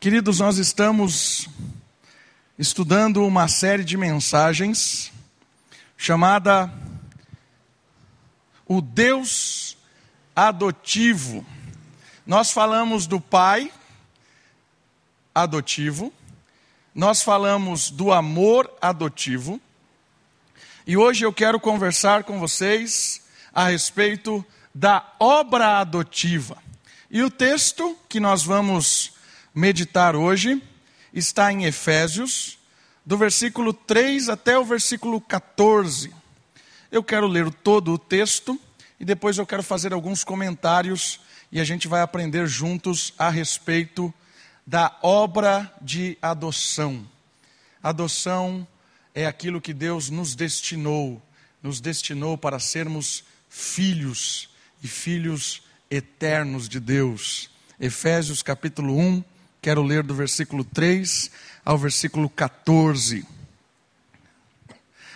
Queridos, nós estamos estudando uma série de mensagens chamada O Deus Adotivo. Nós falamos do Pai adotivo, nós falamos do amor adotivo, e hoje eu quero conversar com vocês a respeito da obra adotiva. E o texto que nós vamos meditar hoje está em Efésios, do versículo 3 até o versículo 14. Eu quero ler todo o texto e depois eu quero fazer alguns comentários e a gente vai aprender juntos a respeito da obra de adoção. Adoção é aquilo que Deus nos destinou, nos destinou para sermos filhos e filhos eternos de Deus. Efésios capítulo 1, Quero ler do versículo 3 ao versículo 14.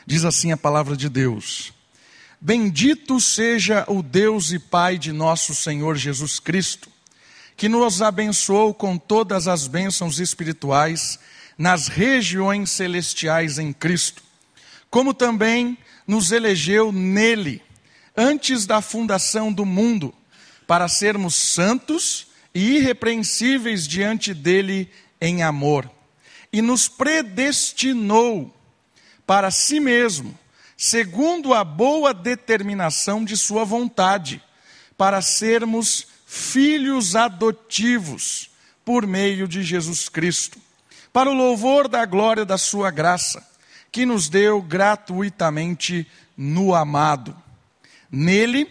Diz assim a palavra de Deus: Bendito seja o Deus e Pai de nosso Senhor Jesus Cristo, que nos abençoou com todas as bênçãos espirituais nas regiões celestiais em Cristo, como também nos elegeu nele, antes da fundação do mundo, para sermos santos e irrepreensíveis diante dele em amor, e nos predestinou para si mesmo, segundo a boa determinação de sua vontade, para sermos filhos adotivos por meio de Jesus Cristo, para o louvor da glória da sua graça, que nos deu gratuitamente no amado. Nele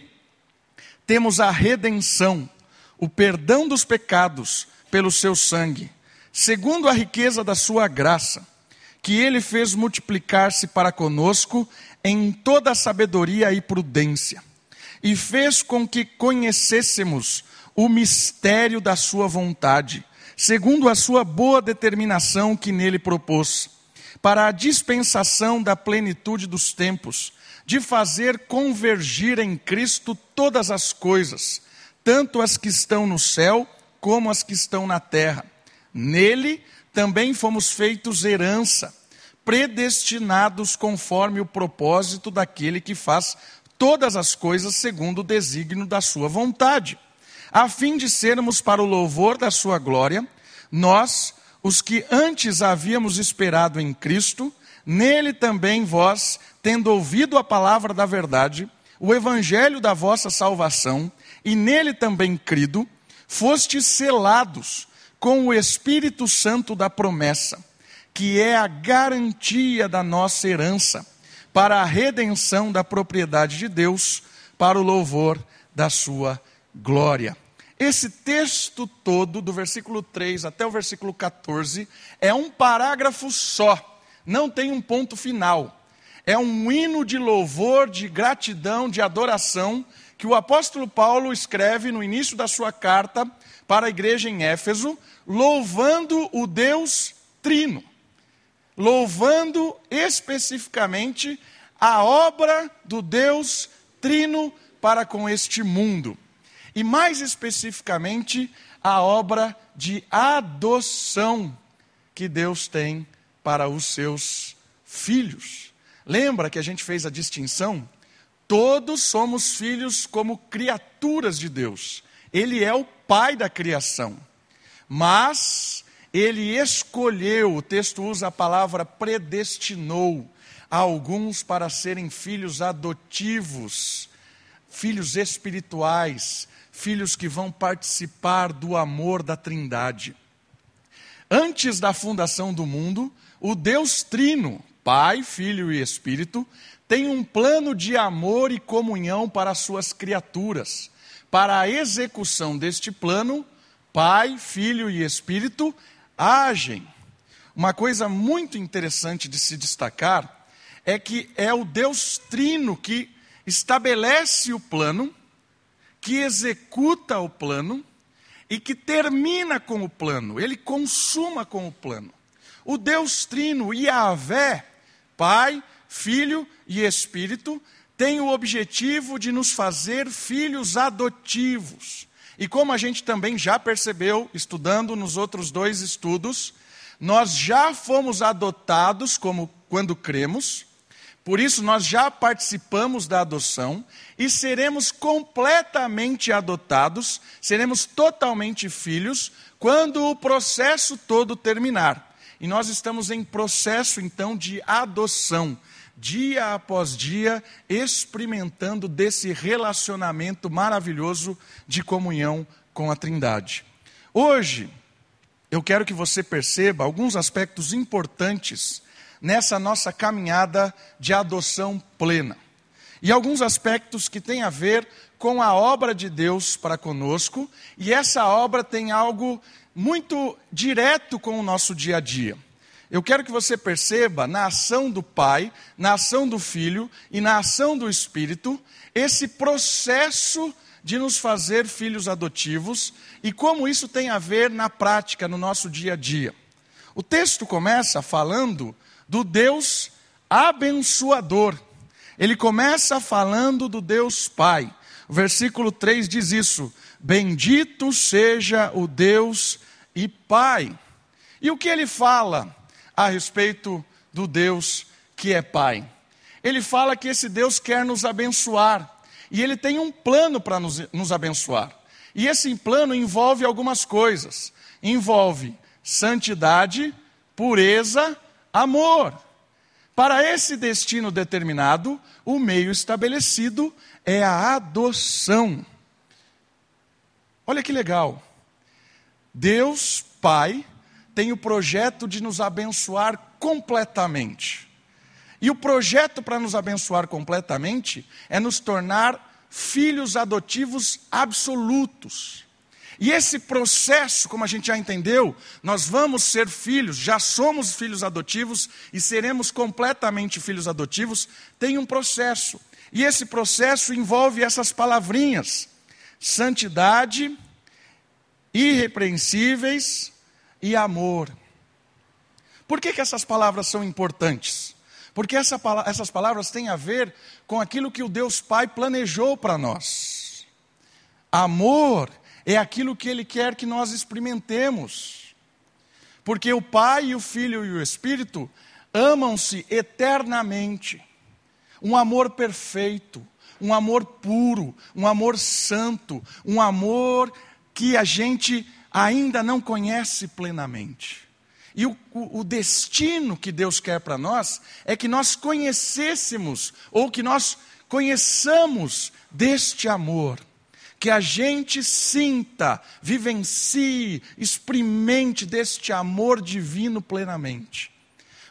temos a redenção o perdão dos pecados pelo seu sangue, segundo a riqueza da sua graça, que ele fez multiplicar-se para conosco em toda a sabedoria e prudência, e fez com que conhecêssemos o mistério da sua vontade, segundo a sua boa determinação que nele propôs, para a dispensação da plenitude dos tempos, de fazer convergir em Cristo todas as coisas tanto as que estão no céu como as que estão na terra. Nele também fomos feitos herança, predestinados conforme o propósito daquele que faz todas as coisas segundo o desígnio da sua vontade, a fim de sermos para o louvor da sua glória, nós, os que antes havíamos esperado em Cristo, nele também vós, tendo ouvido a palavra da verdade, o evangelho da vossa salvação, e nele também crido, fostes selados com o Espírito Santo da promessa, que é a garantia da nossa herança, para a redenção da propriedade de Deus, para o louvor da sua glória. Esse texto todo, do versículo 3 até o versículo 14, é um parágrafo só, não tem um ponto final. É um hino de louvor, de gratidão, de adoração que o apóstolo Paulo escreve no início da sua carta para a igreja em Éfeso, louvando o Deus Trino, louvando especificamente a obra do Deus Trino para com este mundo, e mais especificamente a obra de adoção que Deus tem para os seus filhos. Lembra que a gente fez a distinção Todos somos filhos como criaturas de Deus. Ele é o pai da criação. Mas ele escolheu, o texto usa a palavra predestinou, alguns para serem filhos adotivos, filhos espirituais, filhos que vão participar do amor da Trindade. Antes da fundação do mundo, o Deus Trino, Pai, Filho e Espírito, tem um plano de amor e comunhão para as suas criaturas. Para a execução deste plano, Pai, Filho e Espírito agem. Uma coisa muito interessante de se destacar é que é o Deus Trino que estabelece o plano, que executa o plano e que termina com o plano, ele consuma com o plano. O Deus Trino, Yahvé, Pai, Filho e Espírito, tem o objetivo de nos fazer filhos adotivos. E como a gente também já percebeu, estudando nos outros dois estudos, nós já fomos adotados como quando cremos, por isso nós já participamos da adoção e seremos completamente adotados, seremos totalmente filhos quando o processo todo terminar. E nós estamos em processo então de adoção, dia após dia, experimentando desse relacionamento maravilhoso de comunhão com a Trindade. Hoje, eu quero que você perceba alguns aspectos importantes nessa nossa caminhada de adoção plena. E alguns aspectos que têm a ver com a obra de Deus para conosco, e essa obra tem algo muito direto com o nosso dia a dia. Eu quero que você perceba na ação do Pai, na ação do Filho e na ação do Espírito, esse processo de nos fazer filhos adotivos e como isso tem a ver na prática, no nosso dia a dia. O texto começa falando do Deus abençoador. Ele começa falando do Deus Pai. O versículo 3 diz isso: Bendito seja o Deus e Pai. E o que ele fala a respeito do Deus que é Pai? Ele fala que esse Deus quer nos abençoar e ele tem um plano para nos, nos abençoar. E esse plano envolve algumas coisas: envolve santidade, pureza, amor. Para esse destino determinado, o meio estabelecido é a adoção. Olha que legal. Deus, Pai, tem o projeto de nos abençoar completamente. E o projeto para nos abençoar completamente é nos tornar filhos adotivos absolutos. E esse processo, como a gente já entendeu, nós vamos ser filhos, já somos filhos adotivos e seremos completamente filhos adotivos, tem um processo. E esse processo envolve essas palavrinhas: santidade, irrepreensíveis e amor. Por que, que essas palavras são importantes? Porque essa, essas palavras têm a ver com aquilo que o Deus Pai planejou para nós. Amor é aquilo que Ele quer que nós experimentemos. Porque o Pai, o Filho e o Espírito amam-se eternamente. Um amor perfeito, um amor puro, um amor santo, um amor que a gente ainda não conhece plenamente. E o, o, destino que Deus quer para nós é que nós conhecêssemos, ou que nós conheçamos deste amor, que a gente sinta, vivencie, experimente deste amor divino plenamente.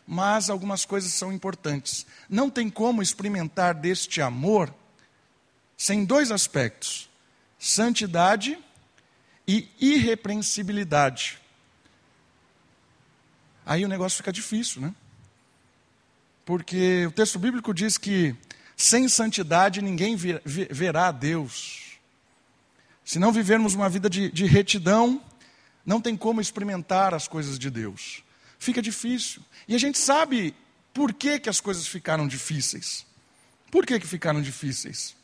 Mas algumas coisas são importantes. Não tem como experimentar deste amor sem dois aspectos: santidade e irrepreensibilidade. Aí o negócio fica difícil, né? Porque o texto bíblico diz que sem santidade ninguém verá a Deus. Se não vivermos uma vida de, de retidão, não tem como experimentar as coisas de Deus. Fica difícil. E a gente sabe por que, que as coisas ficaram difíceis. Por que, que ficaram difíceis?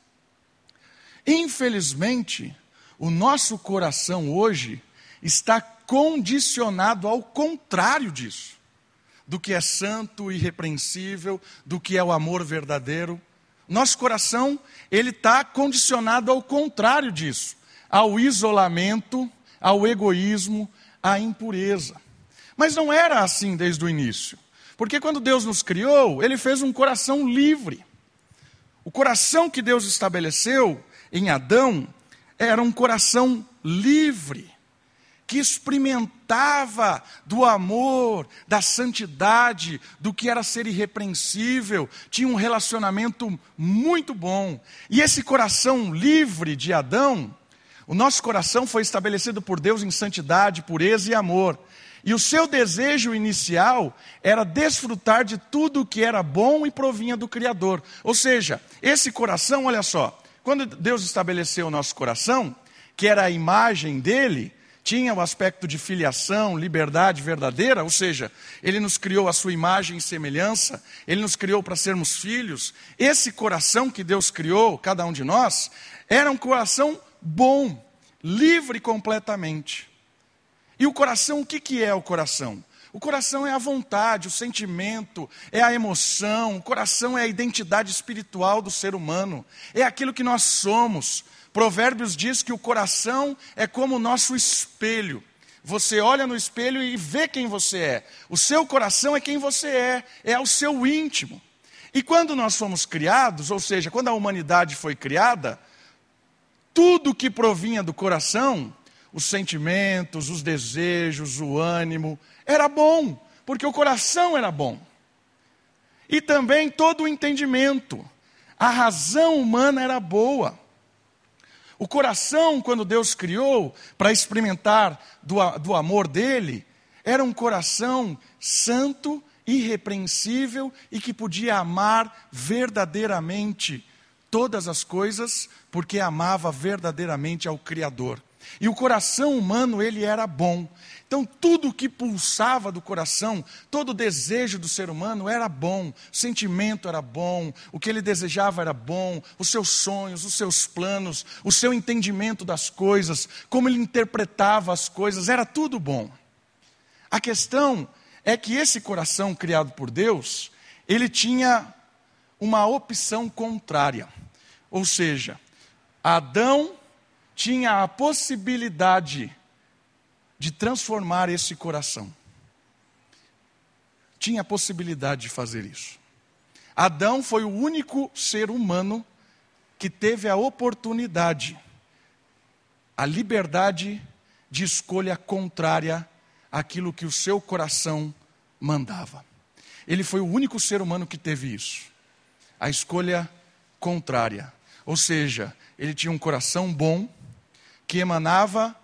Infelizmente, o nosso coração hoje está condicionado ao contrário disso, do que é santo, irrepreensível, do que é o amor verdadeiro. Nosso coração, ele está condicionado ao contrário disso, ao isolamento, ao egoísmo, à impureza. Mas não era assim desde o início, porque quando Deus nos criou, Ele fez um coração livre. O coração que Deus estabeleceu em Adão era um coração livre, que experimentava do amor, da santidade, do que era ser irrepreensível, tinha um relacionamento muito bom. E esse coração livre de Adão, o nosso coração foi estabelecido por Deus em santidade, pureza e amor. E o seu desejo inicial era desfrutar de tudo o que era bom e provinha do Criador. Ou seja, esse coração, olha só, quando Deus estabeleceu o nosso coração, que era a imagem dele, tinha o aspecto de filiação, liberdade verdadeira, ou seja, ele nos criou a sua imagem e semelhança, ele nos criou para sermos filhos. Esse coração que Deus criou, cada um de nós, era um coração bom, livre completamente. E o coração, o que, que é o coração? O coração é a vontade, o sentimento, é a emoção, o coração é a identidade espiritual do ser humano, é aquilo que nós somos. Provérbios diz que o coração é como o nosso espelho. Você olha no espelho e vê quem você é. O seu coração é quem você é, é o seu íntimo. E quando nós fomos criados, ou seja, quando a humanidade foi criada, tudo que provinha do coração, os sentimentos, os desejos, o ânimo, era bom, porque o coração era bom. E também todo o entendimento, a razão humana era boa. O coração, quando Deus criou para experimentar do, do amor dele, era um coração santo, irrepreensível e que podia amar verdadeiramente todas as coisas, porque amava verdadeiramente ao Criador. E o coração humano, ele era bom. Então, tudo que pulsava do coração, todo o desejo do ser humano era bom, o sentimento era bom, o que ele desejava era bom, os seus sonhos, os seus planos, o seu entendimento das coisas, como ele interpretava as coisas, era tudo bom. A questão é que esse coração criado por Deus, ele tinha uma opção contrária. Ou seja, Adão tinha a possibilidade de transformar esse coração. Tinha a possibilidade de fazer isso. Adão foi o único ser humano que teve a oportunidade, a liberdade de escolha contrária àquilo que o seu coração mandava. Ele foi o único ser humano que teve isso. A escolha contrária. Ou seja, ele tinha um coração bom, que emanava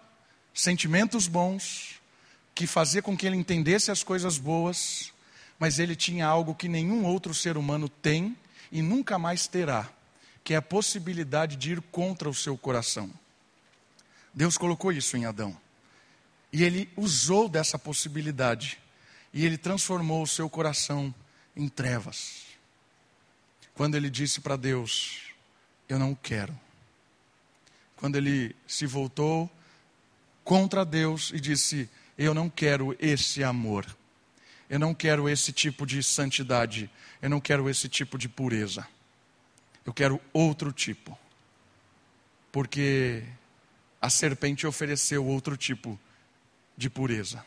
sentimentos bons, que fazia com que ele entendesse as coisas boas, mas ele tinha algo que nenhum outro ser humano tem e nunca mais terá, que é a possibilidade de ir contra o seu coração. Deus colocou isso em Adão. E ele usou dessa possibilidade. E ele transformou o seu coração em trevas. Quando ele disse para Deus: Eu não quero quando ele se voltou contra Deus e disse: Eu não quero esse amor, eu não quero esse tipo de santidade, eu não quero esse tipo de pureza, eu quero outro tipo. Porque a serpente ofereceu outro tipo de pureza,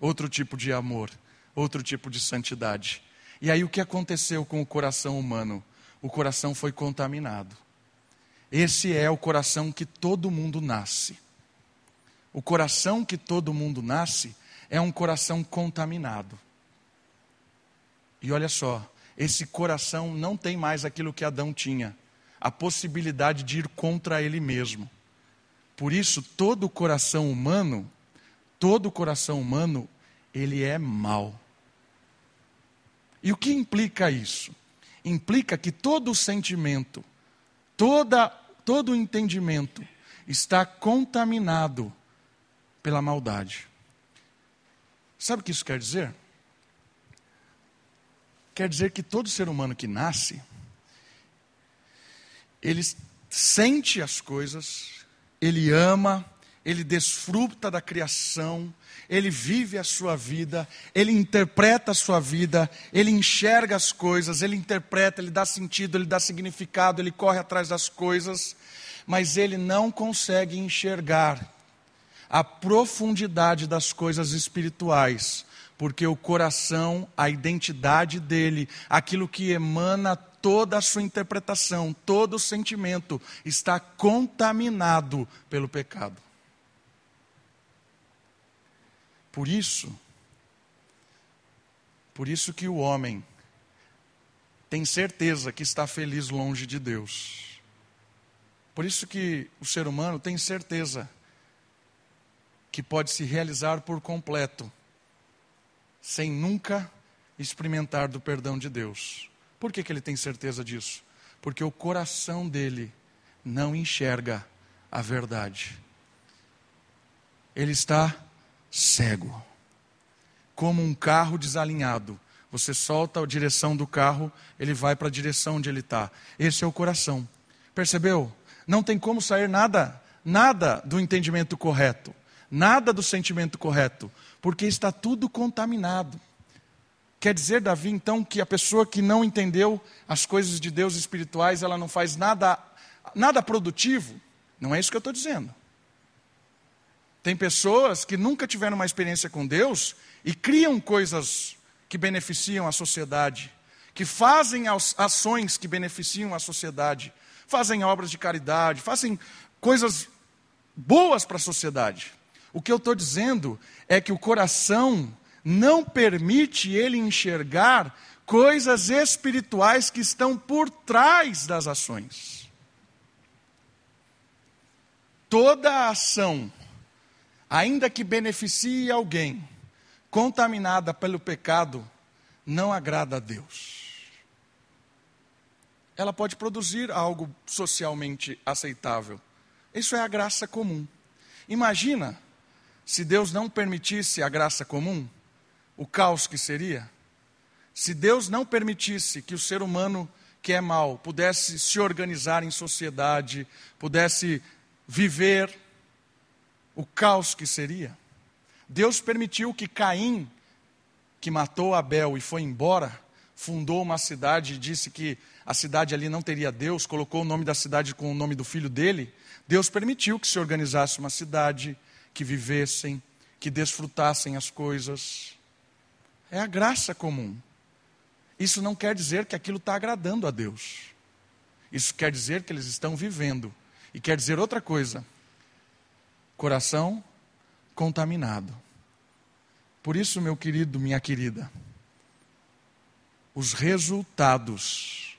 outro tipo de amor, outro tipo de santidade. E aí o que aconteceu com o coração humano? O coração foi contaminado. Esse é o coração que todo mundo nasce. O coração que todo mundo nasce é um coração contaminado. E olha só, esse coração não tem mais aquilo que Adão tinha, a possibilidade de ir contra ele mesmo. Por isso, todo coração humano, todo coração humano, ele é mau. E o que implica isso? Implica que todo sentimento, toda, todo entendimento está contaminado pela maldade. Sabe o que isso quer dizer? Quer dizer que todo ser humano que nasce, ele sente as coisas, ele ama, ele desfruta da criação, ele vive a sua vida, ele interpreta a sua vida, ele enxerga as coisas, ele interpreta, ele dá sentido, ele dá significado, ele corre atrás das coisas, mas ele não consegue enxergar a profundidade das coisas espirituais, porque o coração, a identidade dele, aquilo que emana toda a sua interpretação, todo o sentimento, está contaminado pelo pecado. Por isso, por isso que o homem tem certeza que está feliz longe de Deus. Por isso que o ser humano tem certeza que pode se realizar por completo, sem nunca experimentar do perdão de Deus. Por que, que ele tem certeza disso? Porque o coração dele não enxerga a verdade. Ele está cego. Como um carro desalinhado. Você solta a direção do carro, ele vai para a direção onde ele está. Esse é o coração. Percebeu? Não tem como sair nada nada do entendimento correto, nada do sentimento correto, porque está tudo contaminado. Quer dizer, Davi, então, que a pessoa que não entendeu as coisas de Deus espirituais, ela não faz nada, nada produtivo? Não é isso que eu estou dizendo. Tem pessoas que nunca tiveram uma experiência com Deus e criam coisas que beneficiam a sociedade, que fazem ações que beneficiam a sociedade, fazem obras de caridade, fazem coisas boas para a sociedade. O que eu estou dizendo é que o coração não permite ele enxergar coisas espirituais que estão por trás das ações. Toda ação, ainda que beneficie alguém, contaminada pelo pecado, não agrada a Deus. Ela pode produzir algo socialmente aceitável. Isso é a graça comum. Imagina se Deus não permitisse a graça comum, o caos que seria? Se Deus não permitisse que o ser humano que é mau pudesse se organizar em sociedade, pudesse viver, o caos que seria? Deus permitiu que Caim, que matou Abel e foi embora, fundou uma cidade e disse que a cidade ali não teria Deus, colocou o nome da cidade com o nome do filho dele. Deus permitiu que se organizasse uma cidade, que vivessem, que desfrutassem as coisas. É a graça comum. Isso não quer dizer que aquilo está agradando a Deus. Isso quer dizer que eles estão vivendo. E quer dizer outra coisa: coração contaminado. Por isso, meu querido, minha querida, os resultados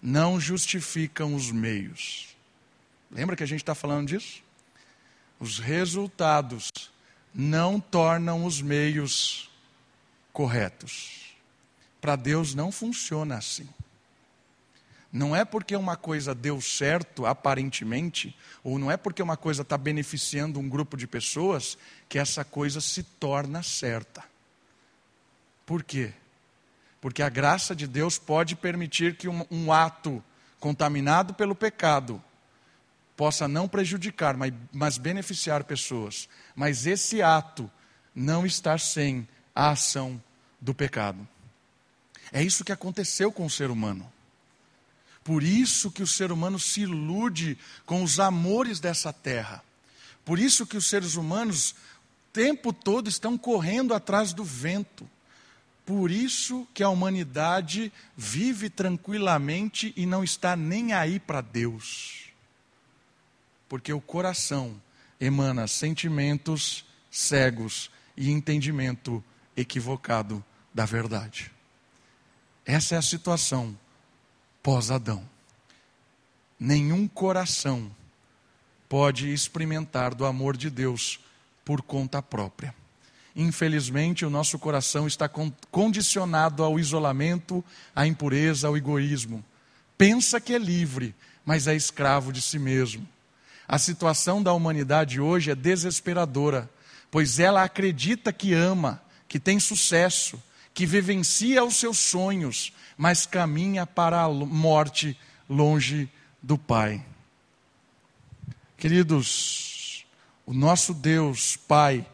não justificam os meios. Lembra que a gente está falando disso? Os resultados não tornam os meios corretos. Para Deus não funciona assim. Não é porque uma coisa deu certo, aparentemente, ou não é porque uma coisa está beneficiando um grupo de pessoas, que essa coisa se torna certa. Por quê? Porque a graça de Deus pode permitir que um, um ato contaminado pelo pecado possa não prejudicar, mas, mas beneficiar pessoas. Mas esse ato não estar sem a ação do pecado. É isso que aconteceu com o ser humano. Por isso que o ser humano se ilude com os amores dessa terra. Por isso que os seres humanos o tempo todo estão correndo atrás do vento. Por isso que a humanidade vive tranquilamente e não está nem aí para Deus. Porque o coração emana sentimentos cegos e entendimento equivocado da verdade. Essa é a situação pós-Adão. Nenhum coração pode experimentar do amor de Deus por conta própria. Infelizmente, o nosso coração está condicionado ao isolamento, à impureza, ao egoísmo. Pensa que é livre, mas é escravo de si mesmo. A situação da humanidade hoje é desesperadora, pois ela acredita que ama, que tem sucesso, que vivencia os seus sonhos, mas caminha para a morte longe do Pai. Queridos, o nosso Deus, Pai,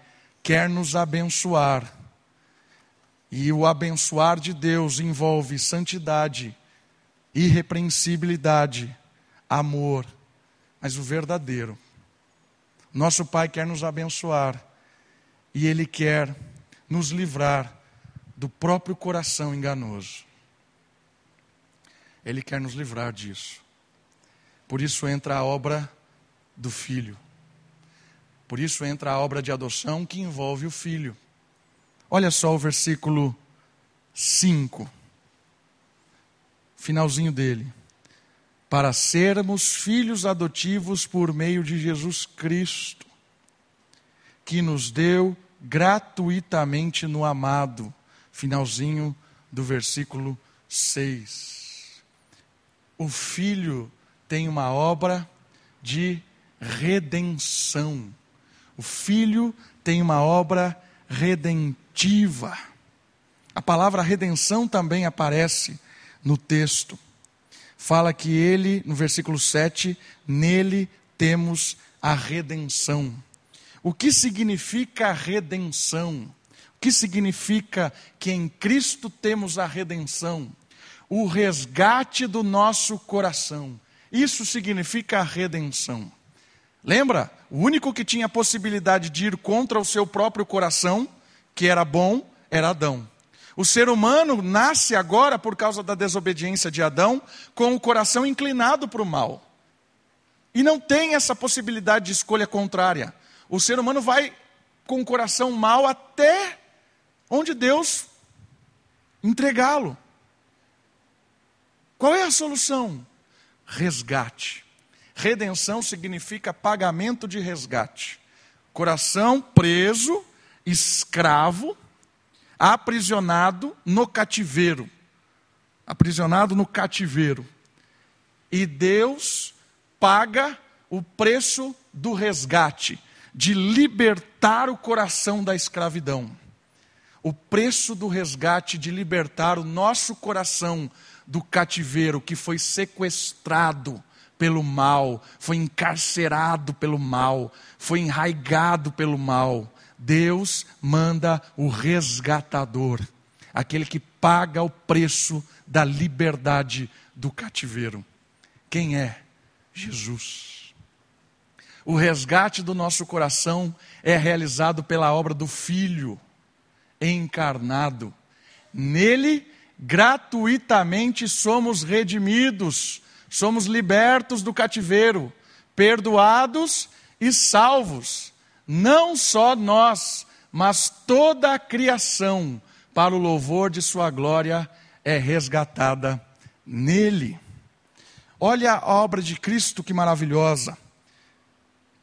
quer nos abençoar. E o abençoar de Deus envolve santidade, irrepreensibilidade, amor, mas o verdadeiro. Nosso Pai quer nos abençoar e Ele quer nos livrar do próprio coração enganoso. Ele quer nos livrar disso. Por isso entra a obra do filho. Por isso entra a obra de adoção que envolve o filho. Olha só o versículo 5. Finalzinho dele. Para sermos filhos adotivos por meio de Jesus Cristo, que nos deu gratuitamente no amado. Finalzinho do versículo 6. O filho tem uma obra de redenção. O filho tem uma obra redentiva. A palavra redenção também aparece no texto. Fala que ele, no versículo 7, nele temos a redenção. O que significa redenção? O que significa que em Cristo temos a redenção? O resgate do nosso coração. Isso significa a redenção. Lembra? O único que tinha a possibilidade de ir contra o seu próprio coração, que era bom, era Adão. O ser humano nasce agora, por causa da desobediência de Adão, com o coração inclinado para o mal. E não tem essa possibilidade de escolha contrária. O ser humano vai com o coração mal até onde Deus entregá-lo. Qual é a solução? Resgate. Redenção significa pagamento de resgate. Coração preso, escravo, aprisionado no cativeiro. Aprisionado no cativeiro. E Deus paga o preço do resgate, de libertar o coração da escravidão. O preço do resgate de libertar o nosso coração do cativeiro que foi sequestrado pelo mal, foi encarcerado pelo mal, foi enraigado pelo mal. Deus manda o resgatador, aquele que paga o preço da liberdade do cativeiro. Quem é? Jesus. O resgate do nosso coração é realizado pela obra do Filho encarnado. Nele, gratuitamente somos redimidos somos libertos do cativeiro, perdoados e salvos. Não só nós, mas toda a criação, para o louvor de Sua glória, é resgatada nele. Olha a obra de Cristo que maravilhosa.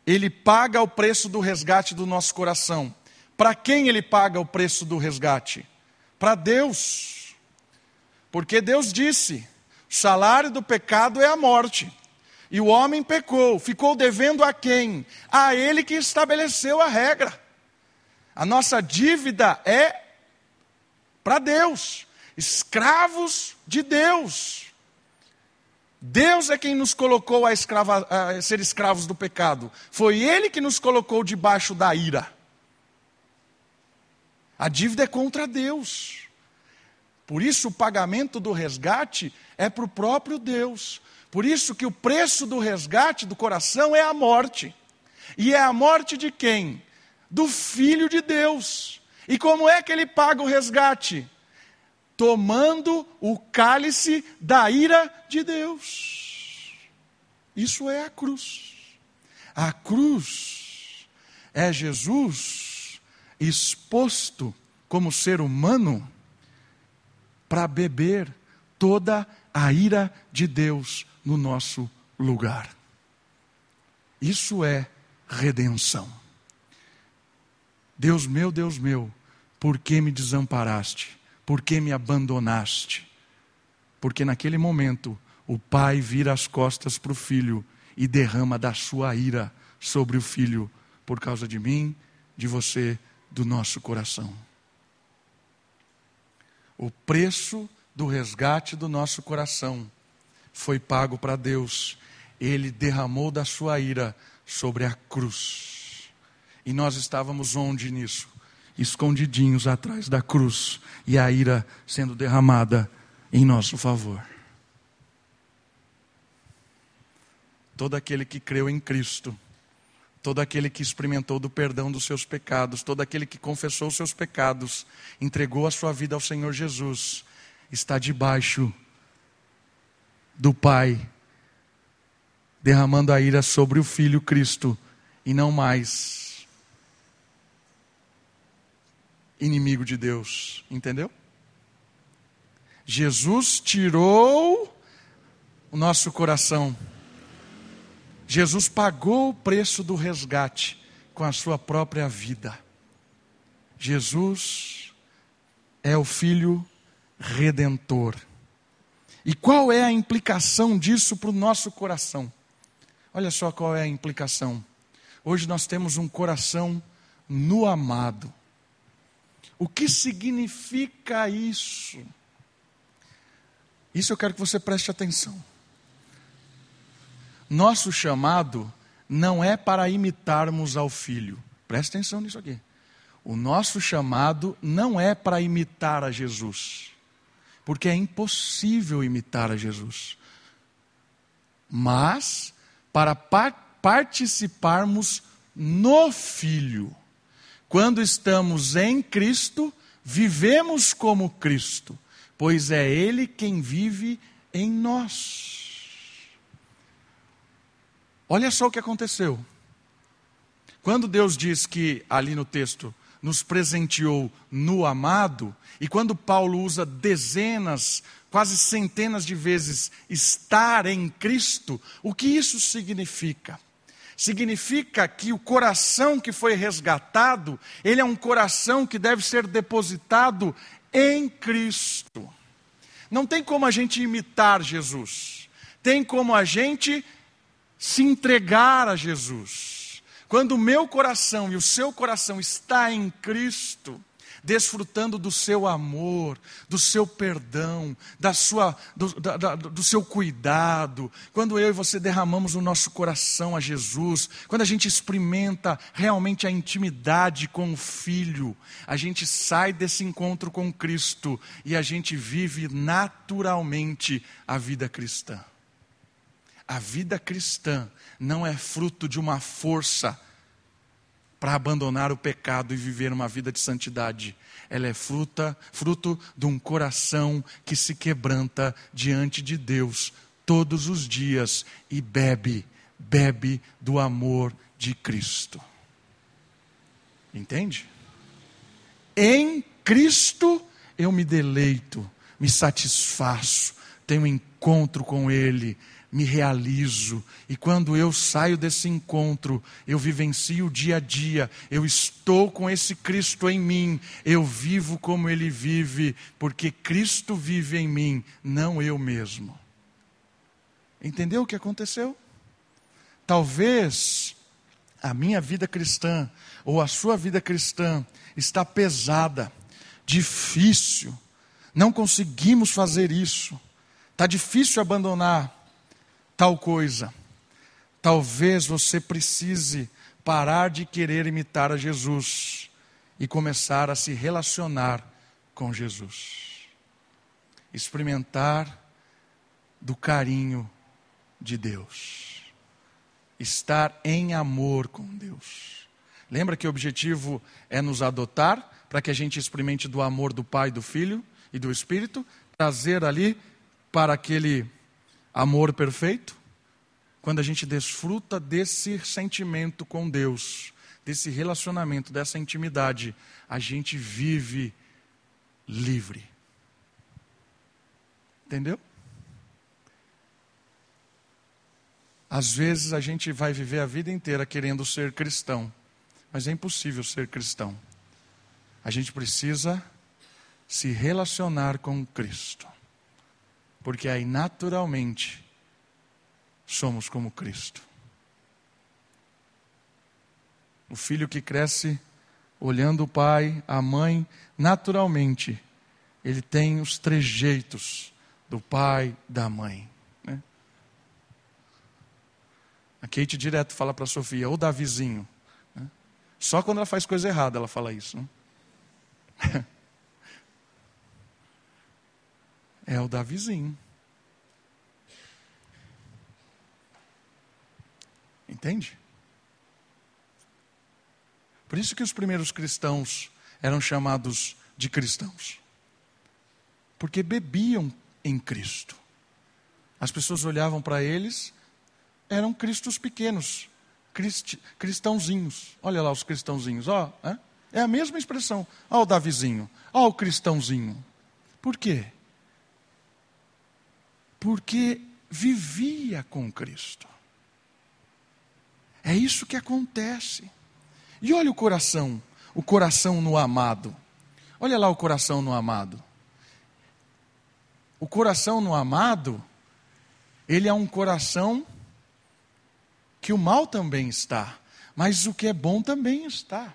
Ele paga o preço do resgate do nosso coração. Para quem ele paga o preço do resgate? Para Deus. Porque Deus disse: o salário do pecado é a morte. E o homem pecou, ficou devendo a quem? A ele que estabeleceu a regra. A nossa dívida é para Deus, escravos de Deus. Deus é quem nos colocou a, escrava, a ser escravos do pecado. Foi Ele que nos colocou debaixo da ira. A dívida é contra Deus. Por isso, o pagamento do resgate é para o próprio Deus. Por isso que o preço do resgate do coração é a morte. E é a morte de quem? Do Filho de Deus. E como é que ele paga o resgate? Tomando o cálice da ira de Deus. Isso é a cruz. A cruz é Jesus exposto como ser humano para beber toda a ira de Deus no nosso lugar. Isso é redenção. Deus meu, Deus meu, por que me desamparaste? Por que me abandonaste? Porque naquele momento o pai vira as costas para o filho e derrama da sua ira sobre o filho por causa de mim, de você, do nosso coração. O preço do resgate do nosso coração foi pago para Deus. Ele derramou da sua ira sobre a cruz. E nós estávamos onde nisso? Escondidinhos atrás da cruz e a ira sendo derramada em nosso favor. Todo aquele que creu em Cristo todo aquele que experimentou do perdão dos seus pecados, todo aquele que confessou os seus pecados, entregou a sua vida ao Senhor Jesus, está debaixo do Pai, derramando a ira sobre o Filho Cristo e não mais inimigo de Deus, entendeu? Jesus tirou o nosso coração Jesus pagou o preço do resgate com a sua própria vida. Jesus é o Filho Redentor. E qual é a implicação disso para o nosso coração? Olha só qual é a implicação. Hoje nós temos um coração no amado. O que significa isso? Isso eu quero que você preste atenção. Nosso chamado não é para imitarmos ao filho. Presta atenção nisso aqui. O nosso chamado não é para imitar a Jesus, porque é impossível imitar a Jesus, mas para participarmos no Filho. Quando estamos em Cristo, vivemos como Cristo, pois é Ele quem vive em nós. Olha só o que aconteceu. Quando Deus diz que, ali no texto, nos presenteou no amado, e quando Paulo usa dezenas, quase centenas de vezes estar em Cristo, o que isso significa? Significa que o coração que foi resgatado, ele é um coração que deve ser depositado em Cristo. Não tem como a gente imitar Jesus, tem como a gente se entregar a Jesus. Quando o meu coração e o seu coração está em Cristo, desfrutando do seu amor, do seu perdão, da sua, do, da, da, do seu cuidado, quando eu e você derramamos o nosso coração a Jesus, quando a gente experimenta realmente a intimidade com o Filho, a gente sai desse encontro com Cristo e a gente vive naturalmente a vida cristã. A vida cristã não é fruto de uma força para abandonar o pecado e viver uma vida de santidade. Ela é fruta, fruto de um coração que se quebranta diante de Deus todos os dias e bebe, bebe do amor de Cristo. Entende? Em Cristo eu me deleito, me satisfaço, tenho encontro com Ele me realizo. E quando eu saio desse encontro, eu vivencio o dia a dia, eu estou com esse Cristo em mim, eu vivo como ele vive, porque Cristo vive em mim, não eu mesmo. Entendeu o que aconteceu? Talvez a minha vida cristã ou a sua vida cristã está pesada, difícil, não conseguimos fazer isso, está difícil abandonar tal coisa. Talvez você precise parar de querer imitar a Jesus e começar a se relacionar com Jesus. Experimentar do carinho de Deus. Estar em amor com Deus. Lembra que o objetivo é nos adotar para que a gente experimente do amor do Pai, do Filho e do Espírito, trazer ali para aquele amor perfeito, quando a gente desfruta desse sentimento com Deus, desse relacionamento, dessa intimidade, a gente vive livre. Entendeu? Às vezes a gente vai viver a vida inteira querendo ser cristão, mas é impossível ser cristão. A gente precisa se relacionar com Cristo porque aí naturalmente somos como Cristo. O filho que cresce olhando o pai, a mãe, naturalmente, ele tem os trejeitos do pai, da mãe. Né? A Kate direto fala para a Sofia, ou Davizinho. Né? Só quando ela faz coisa errada ela fala isso. Né? É o Davizinho. Entende? Por isso que os primeiros cristãos eram chamados de cristãos. Porque bebiam em Cristo. As pessoas olhavam para eles, eram cristos pequenos, crist, cristãozinhos. Olha lá os cristãozinhos, ó, é? a mesma expressão. Ó o Davizinho, ó o cristãozinho. Por quê? Porque vivia com Cristo. É isso que acontece. E olha o coração, o coração no amado. Olha lá o coração no amado. O coração no amado, ele é um coração que o mal também está, mas o que é bom também está.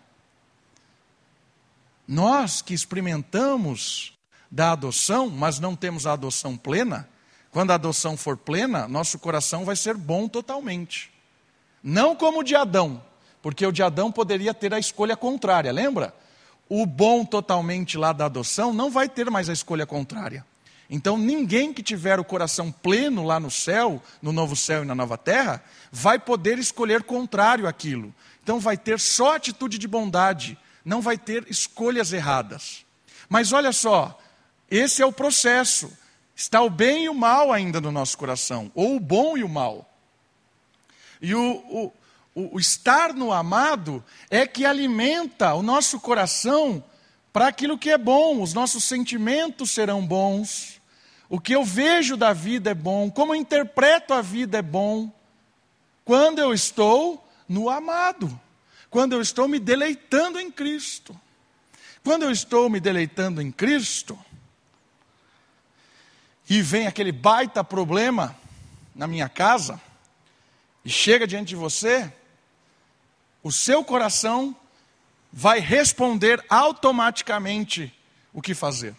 Nós que experimentamos da adoção, mas não temos a adoção plena, quando a adoção for plena, nosso coração vai ser bom totalmente. Não como o de Adão, porque o de Adão poderia ter a escolha contrária, lembra? O bom totalmente lá da adoção não vai ter mais a escolha contrária. Então, ninguém que tiver o coração pleno lá no céu, no novo céu e na nova terra, vai poder escolher contrário àquilo. Então, vai ter só atitude de bondade, não vai ter escolhas erradas. Mas olha só, esse é o processo. Está o bem e o mal ainda no nosso coração, ou o bom e o mal. E o, o, o, estar no amado é que alimenta o nosso coração para aquilo que é bom, os nossos sentimentos serão bons, o que eu vejo da vida é bom, como eu interpreto a vida é bom, quando eu estou no amado, quando eu estou me deleitando em Cristo. Quando eu estou me deleitando em Cristo, e vem aquele baita problema na minha casa, e chega diante de você, o seu coração vai responder automaticamente o que fazer.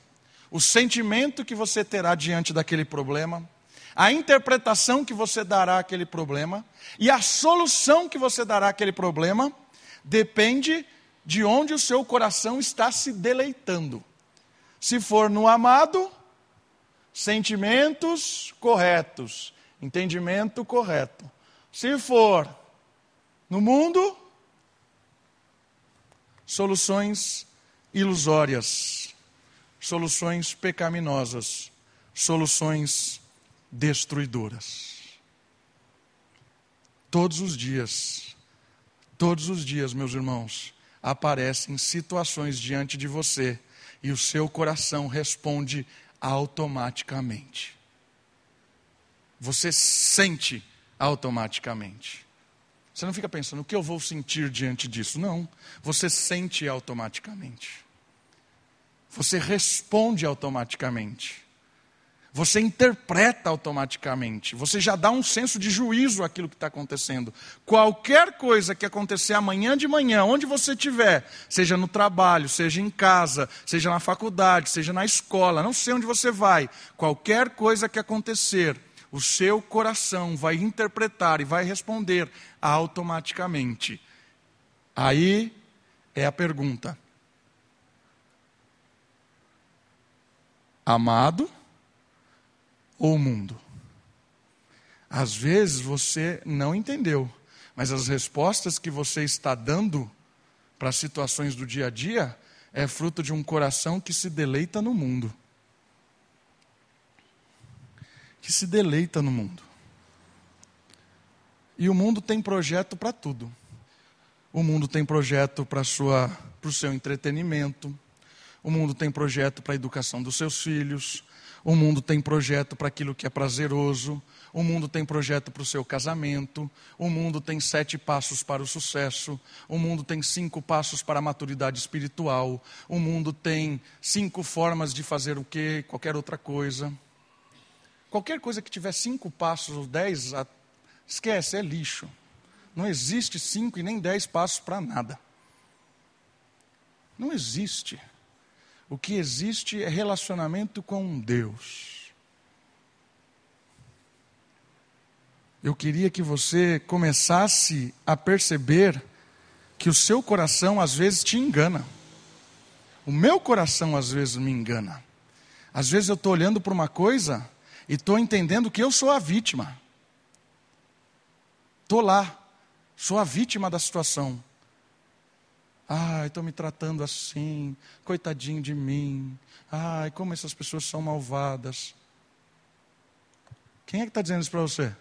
O sentimento que você terá diante daquele problema, a interpretação que você dará àquele problema e a solução que você dará àquele problema depende de onde o seu coração está se deleitando. Se for no amado, sentimentos corretos, entendimento correto. Se for no mundo, soluções ilusórias, soluções pecaminosas, soluções destruidoras. Todos os dias, todos os dias, meus irmãos, aparecem situações diante de você e o seu coração responde automaticamente. Você sente automaticamente. Você não fica pensando, o que eu vou sentir diante disso? Não. Você sente automaticamente. Você responde automaticamente. Você interpreta automaticamente. Você já dá um senso de juízo àquilo que está acontecendo. Qualquer coisa que acontecer amanhã de manhã, onde você estiver, seja no trabalho, seja em casa, seja na faculdade, seja na escola, não sei onde você vai, qualquer coisa que acontecer, o seu coração vai interpretar e vai responder automaticamente. Aí é a pergunta: Amado? Ou o mundo? Às vezes você não entendeu, mas as respostas que você está dando para as situações do dia a dia é fruto de um coração que se deleita no mundo. Que se deleita no mundo. E o mundo tem projeto para tudo. O mundo tem projeto para o seu entretenimento. O mundo tem projeto para a educação dos seus filhos. O mundo tem projeto para aquilo que é prazeroso, o mundo tem projeto para o seu casamento, o mundo tem sete passos para o sucesso, o mundo tem cinco passos para a maturidade espiritual, o mundo tem cinco formas de fazer o que, qualquer outra coisa. Qualquer coisa que tiver cinco passos ou dez, esquece, é lixo. Não existe cinco e nem dez passos para nada. Não existe. O que existe é relacionamento com Deus. Eu queria que você começasse a perceber que o seu coração às vezes te engana. O meu coração às vezes me engana. Às vezes eu estou olhando para uma coisa e estou entendendo que eu sou a vítima. Estou lá, sou a vítima da situação. Ai, estão me tratando assim, coitadinho de mim. Ai, como essas pessoas são malvadas. Quem é que está dizendo isso para você?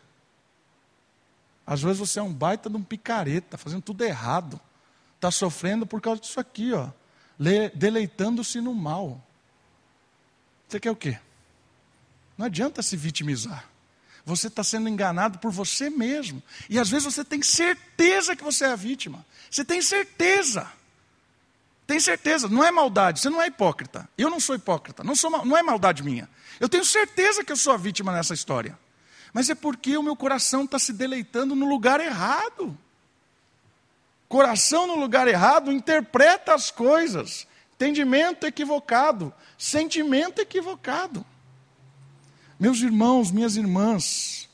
Às vezes você é um baita de um picareta, fazendo tudo errado. Está sofrendo por causa disso aqui, ó. Deleitando-se no mal. Você quer o quê? Não adianta se vitimizar. Você está sendo enganado por você mesmo. E às vezes você tem certeza que você é a vítima. Você tem certeza. Tem certeza, não é maldade, você não é hipócrita. Eu não sou hipócrita, não, sou, não é maldade minha. Eu tenho certeza que eu sou a vítima nessa história. Mas é porque o meu coração está se deleitando no lugar errado. Coração no lugar errado interpreta as coisas. Entendimento equivocado, sentimento equivocado. Meus irmãos, minhas irmãs,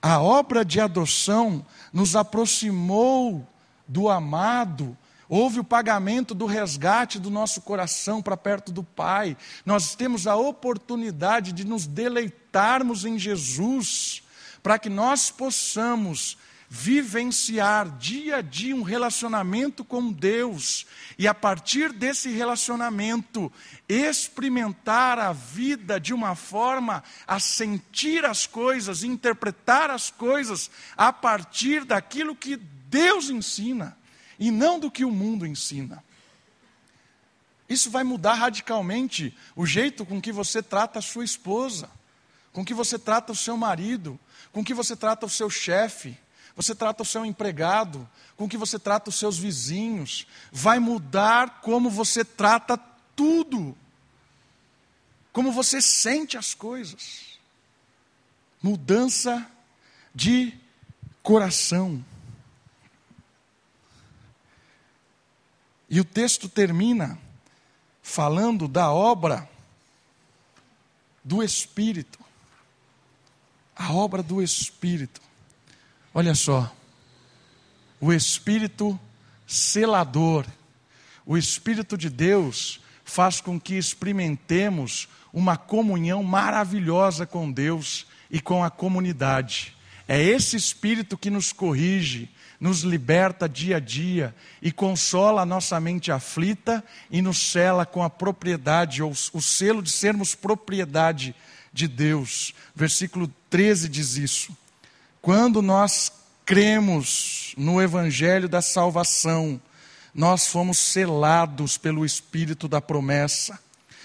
A obra de adoção nos aproximou do amado, houve o pagamento do resgate do nosso coração para perto do Pai. Nós temos a oportunidade de nos deleitarmos em Jesus, para que nós possamos vivenciar dia a dia um relacionamento com Deus e, a partir desse relacionamento, experimentar a vida de uma forma a sentir as coisas, interpretar as coisas a partir daquilo que Deus ensina e não do que o mundo ensina. Isso vai mudar radicalmente o jeito com que você trata a sua esposa, com que você trata o seu marido, com que você trata o seu chefe você trata o seu empregado, com que você trata os seus vizinhos, vai mudar como você trata tudo, como você sente as coisas. Mudança de coração. E o texto termina falando da obra do Espírito. A obra do Espírito. Olha só, o Espírito selador, o Espírito de Deus faz com que experimentemos uma comunhão maravilhosa com Deus e com a comunidade. É esse Espírito que nos corrige, nos liberta dia a dia e consola a nossa mente aflita e nos cela com a propriedade, ou o selo de sermos propriedade de Deus. Versículo 13 diz isso. Quando nós cremos no Evangelho da salvação, nós fomos selados pelo Espírito da promessa.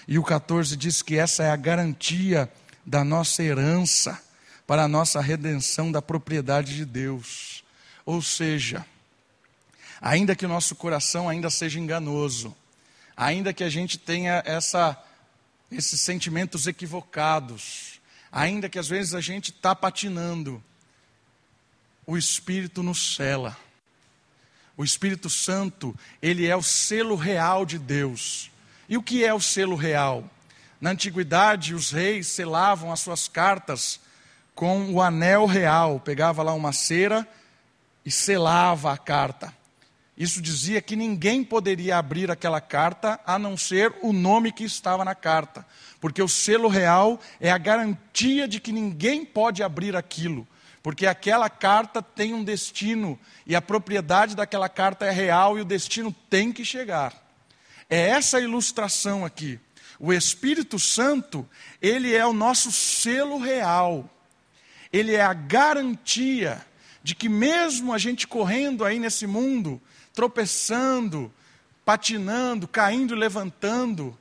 E o 14 diz que essa é a garantia da nossa herança para a nossa redenção da propriedade de Deus. Ou seja, ainda que o nosso coração ainda seja enganoso, ainda que a gente tenha essa, esses sentimentos equivocados, ainda que às vezes a gente está patinando, o Espírito nos cela. O Espírito Santo, ele é o selo real de Deus. E o que é o selo real? Na antiguidade, os reis selavam as suas cartas com o anel real, pegava lá uma cera e selava a carta. Isso dizia que ninguém poderia abrir aquela carta a não ser o nome que estava na carta, porque o selo real é a garantia de que ninguém pode abrir aquilo porque aquela carta tem um destino e a propriedade daquela carta é real e o destino tem que chegar. É essa ilustração aqui. O Espírito Santo, ele é o nosso selo real. Ele é a garantia de que mesmo a gente correndo aí nesse mundo, tropeçando, patinando, caindo levantando,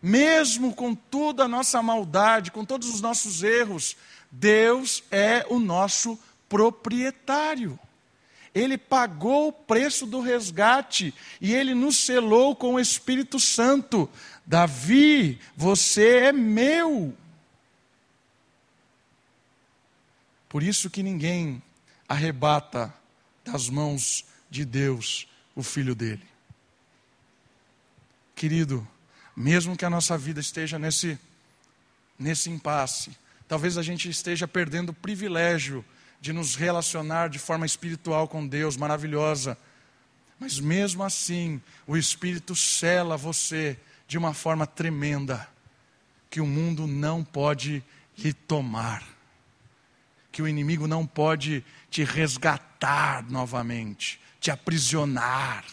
mesmo com toda a nossa maldade, com todos os nossos erros, Deus é o nosso proprietário. Ele pagou o preço do resgate e ele nos selou com o Espírito Santo. Davi, você é meu. Por isso que ninguém arrebata das mãos de Deus o filho dele. Querido, mesmo que a nossa vida esteja nesse nesse impasse, Talvez a gente esteja perdendo o privilégio de nos relacionar de forma espiritual com Deus, maravilhosa. Mas mesmo assim, o Espírito cela você de uma forma tremenda, que o mundo não pode lhe tomar, que o inimigo não pode te resgatar novamente, te aprisionar.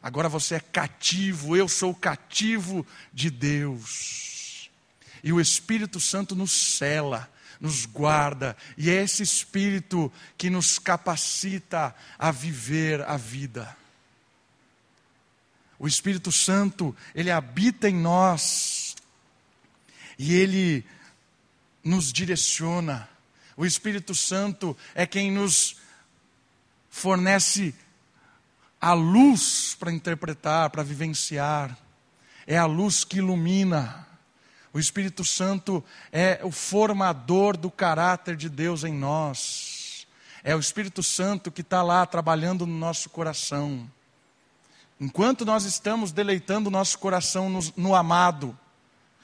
Agora você é cativo, eu sou cativo de Deus. E o Espírito Santo nos cela, nos guarda, e é esse Espírito que nos capacita a viver a vida. O Espírito Santo, ele habita em nós, e ele nos direciona. O Espírito Santo é quem nos fornece a luz para interpretar, para vivenciar. É a luz que ilumina. O Espírito Santo é o formador do caráter de Deus em nós. É o Espírito Santo que está lá trabalhando no nosso coração. Enquanto nós estamos deleitando o nosso coração no, no amado,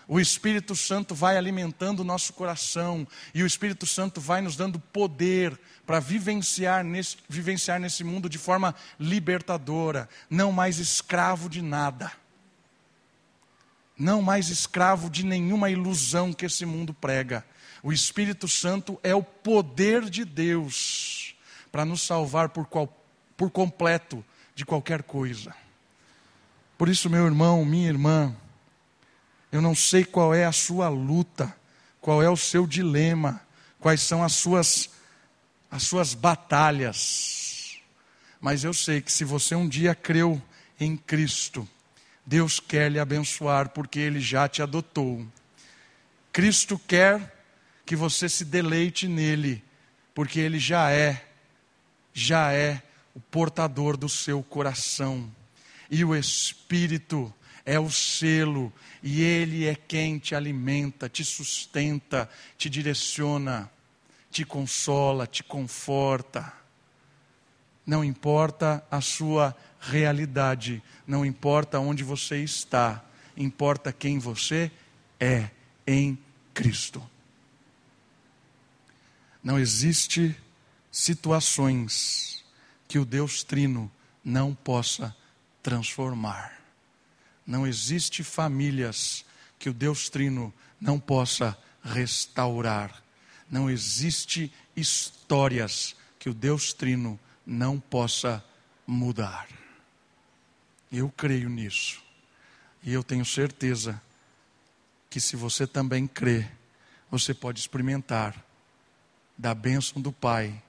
o Espírito Santo vai alimentando o nosso coração e o Espírito Santo vai nos dando poder para vivenciar nesse, vivenciar nesse mundo de forma libertadora, não mais escravo de nada, não mais escravo de nenhuma ilusão que esse mundo prega. O Espírito Santo é o poder de Deus para nos salvar por, qual, por completo de qualquer coisa. Por isso, meu irmão, minha irmã, eu não sei qual é a sua luta, qual é o seu dilema, quais são as suas as suas batalhas. Mas eu sei que se você um dia creu em Cristo, Deus quer lhe abençoar porque ele já te adotou. Cristo quer que você se deleite nele, porque ele já é já é o portador do seu coração. E o Espírito é o selo, e Ele é quem te alimenta, te sustenta, te direciona, te consola, te conforta. Não importa a sua realidade, não importa onde você está, importa quem você é em Cristo. Não existe situações que o Deus Trino não possa transformar. Não existe famílias que o Deus Trino não possa restaurar. Não existe histórias que o Deus Trino não possa mudar. Eu creio nisso. E eu tenho certeza que se você também crê, você pode experimentar da bênção do Pai,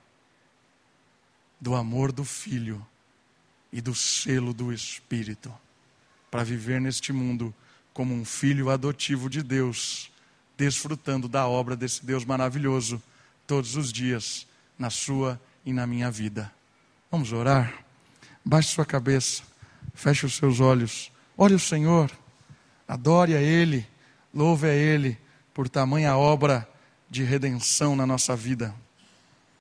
do amor do Filho e do selo do Espírito para viver neste mundo como um filho adotivo de Deus, desfrutando da obra desse Deus maravilhoso todos os dias, na sua e na minha vida. Vamos orar? Baixe sua cabeça, feche os seus olhos, ore o Senhor, adore a Ele, louve a Ele por tamanha obra de redenção na nossa vida.